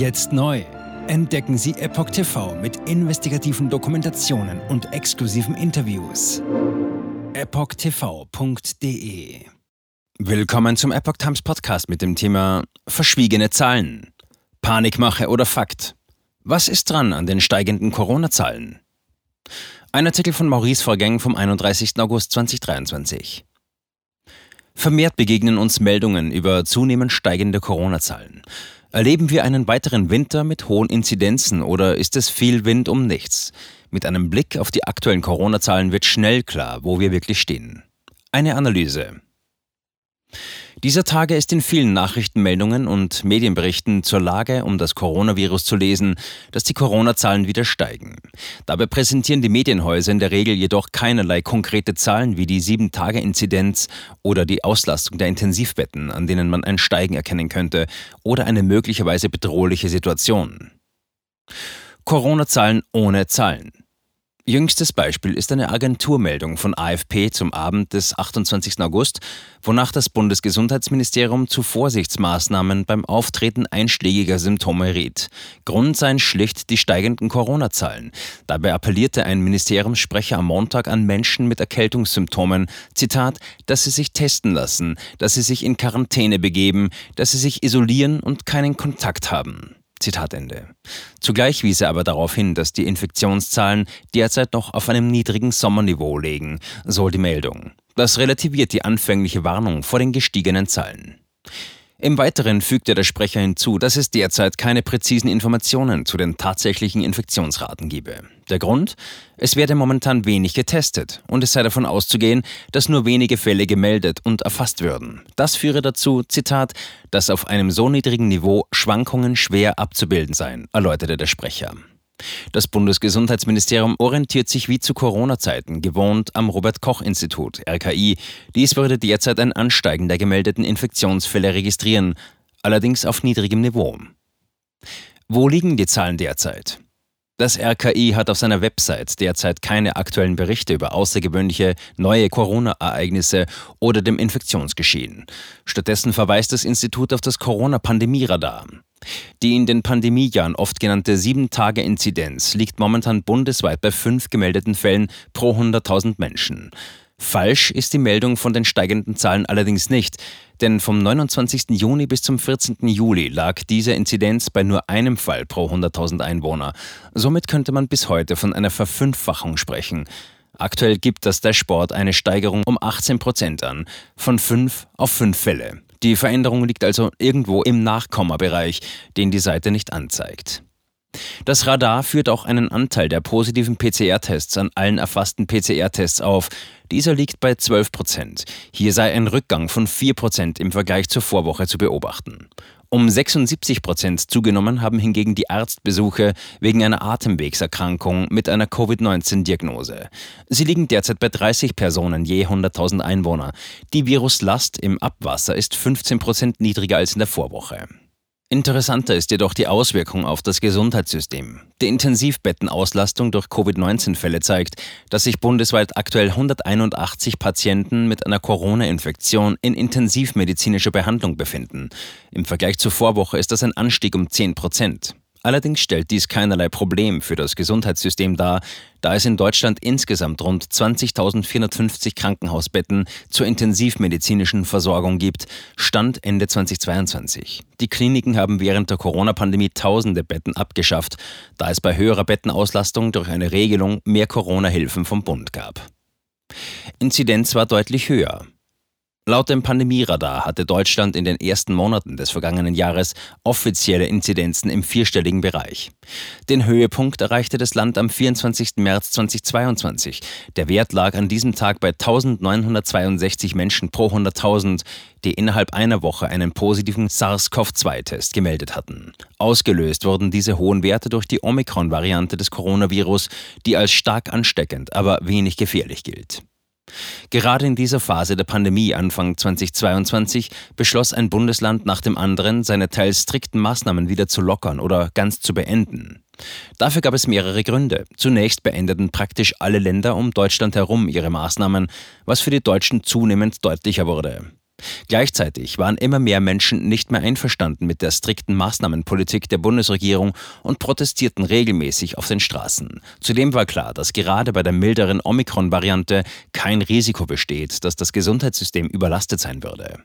Jetzt neu. Entdecken Sie Epoch TV mit investigativen Dokumentationen und exklusiven Interviews. EpochTV.de Willkommen zum Epoch Times Podcast mit dem Thema Verschwiegene Zahlen. Panikmache oder Fakt? Was ist dran an den steigenden Corona-Zahlen? Ein Artikel von Maurice Vorgäng vom 31. August 2023. Vermehrt begegnen uns Meldungen über zunehmend steigende Corona-Zahlen. Erleben wir einen weiteren Winter mit hohen Inzidenzen oder ist es viel Wind um nichts? Mit einem Blick auf die aktuellen Corona-Zahlen wird schnell klar, wo wir wirklich stehen. Eine Analyse. Dieser Tage ist in vielen Nachrichtenmeldungen und Medienberichten zur Lage um das Coronavirus zu lesen, dass die Corona-Zahlen wieder steigen. Dabei präsentieren die Medienhäuser in der Regel jedoch keinerlei konkrete Zahlen wie die 7-Tage-Inzidenz oder die Auslastung der Intensivbetten, an denen man ein Steigen erkennen könnte, oder eine möglicherweise bedrohliche Situation. Corona-Zahlen ohne Zahlen. Jüngstes Beispiel ist eine Agenturmeldung von AFP zum Abend des 28. August, wonach das Bundesgesundheitsministerium zu Vorsichtsmaßnahmen beim Auftreten einschlägiger Symptome riet. Grund seien schlicht die steigenden Corona-Zahlen. Dabei appellierte ein Ministeriumssprecher am Montag an Menschen mit Erkältungssymptomen, Zitat, dass sie sich testen lassen, dass sie sich in Quarantäne begeben, dass sie sich isolieren und keinen Kontakt haben. Zitat Ende. Zugleich wies er aber darauf hin, dass die Infektionszahlen derzeit noch auf einem niedrigen Sommerniveau liegen, so die Meldung. Das relativiert die anfängliche Warnung vor den gestiegenen Zahlen. Im Weiteren fügte der Sprecher hinzu, dass es derzeit keine präzisen Informationen zu den tatsächlichen Infektionsraten gebe. Der Grund? Es werde momentan wenig getestet und es sei davon auszugehen, dass nur wenige Fälle gemeldet und erfasst würden. Das führe dazu, Zitat, dass auf einem so niedrigen Niveau Schwankungen schwer abzubilden seien, erläuterte der Sprecher. Das Bundesgesundheitsministerium orientiert sich wie zu Corona-Zeiten gewohnt am Robert-Koch-Institut, RKI. Dies würde derzeit ein Ansteigen der gemeldeten Infektionsfälle registrieren, allerdings auf niedrigem Niveau. Wo liegen die Zahlen derzeit? Das RKI hat auf seiner Website derzeit keine aktuellen Berichte über außergewöhnliche neue Corona-Ereignisse oder dem Infektionsgeschehen. Stattdessen verweist das Institut auf das Corona-Pandemie-Radar. Die in den Pandemiejahren oft genannte 7-Tage-Inzidenz liegt momentan bundesweit bei fünf gemeldeten Fällen pro 100.000 Menschen. Falsch ist die Meldung von den steigenden Zahlen allerdings nicht, denn vom 29. Juni bis zum 14. Juli lag diese Inzidenz bei nur einem Fall pro 100.000 Einwohner. Somit könnte man bis heute von einer Verfünffachung sprechen. Aktuell gibt das Dashboard eine Steigerung um 18 Prozent an, von 5 auf 5 Fälle. Die Veränderung liegt also irgendwo im Nachkommabereich, den die Seite nicht anzeigt. Das Radar führt auch einen Anteil der positiven PCR-Tests an allen erfassten PCR-Tests auf. Dieser liegt bei 12 Prozent. Hier sei ein Rückgang von 4 Prozent im Vergleich zur Vorwoche zu beobachten. Um 76 Prozent zugenommen haben hingegen die Arztbesuche wegen einer Atemwegserkrankung mit einer Covid-19-Diagnose. Sie liegen derzeit bei 30 Personen je 100.000 Einwohner. Die Viruslast im Abwasser ist 15 Prozent niedriger als in der Vorwoche. Interessanter ist jedoch die Auswirkung auf das Gesundheitssystem. Die Intensivbettenauslastung durch Covid-19-Fälle zeigt, dass sich bundesweit aktuell 181 Patienten mit einer Corona-Infektion in intensivmedizinischer Behandlung befinden. Im Vergleich zur Vorwoche ist das ein Anstieg um 10 Prozent. Allerdings stellt dies keinerlei Problem für das Gesundheitssystem dar, da es in Deutschland insgesamt rund 20.450 Krankenhausbetten zur intensivmedizinischen Versorgung gibt, Stand Ende 2022. Die Kliniken haben während der Corona-Pandemie tausende Betten abgeschafft, da es bei höherer Bettenauslastung durch eine Regelung mehr Corona-Hilfen vom Bund gab. Inzidenz war deutlich höher. Laut dem Pandemieradar hatte Deutschland in den ersten Monaten des vergangenen Jahres offizielle Inzidenzen im vierstelligen Bereich. Den Höhepunkt erreichte das Land am 24. März 2022. Der Wert lag an diesem Tag bei 1962 Menschen pro 100.000, die innerhalb einer Woche einen positiven SARS-CoV-2-Test gemeldet hatten. Ausgelöst wurden diese hohen Werte durch die Omikron-Variante des Coronavirus, die als stark ansteckend, aber wenig gefährlich gilt. Gerade in dieser Phase der Pandemie Anfang 2022 beschloss ein Bundesland nach dem anderen, seine teils strikten Maßnahmen wieder zu lockern oder ganz zu beenden. Dafür gab es mehrere Gründe. Zunächst beendeten praktisch alle Länder um Deutschland herum ihre Maßnahmen, was für die Deutschen zunehmend deutlicher wurde. Gleichzeitig waren immer mehr Menschen nicht mehr einverstanden mit der strikten Maßnahmenpolitik der Bundesregierung und protestierten regelmäßig auf den Straßen. Zudem war klar, dass gerade bei der milderen Omikron-Variante kein Risiko besteht, dass das Gesundheitssystem überlastet sein würde.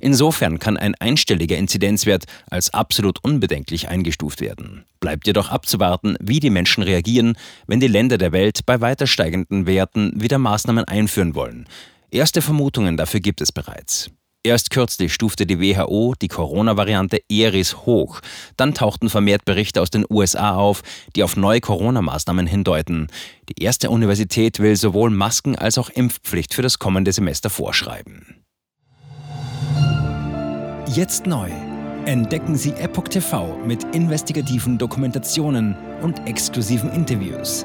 Insofern kann ein einstelliger Inzidenzwert als absolut unbedenklich eingestuft werden. Bleibt jedoch abzuwarten, wie die Menschen reagieren, wenn die Länder der Welt bei weiter steigenden Werten wieder Maßnahmen einführen wollen. Erste Vermutungen dafür gibt es bereits. Erst kürzlich stufte die WHO die Corona-Variante Eris hoch. Dann tauchten vermehrt Berichte aus den USA auf, die auf neue Corona-Maßnahmen hindeuten. Die erste Universität will sowohl Masken als auch Impfpflicht für das kommende Semester vorschreiben. Jetzt neu. Entdecken Sie Epoch TV mit investigativen Dokumentationen und exklusiven Interviews.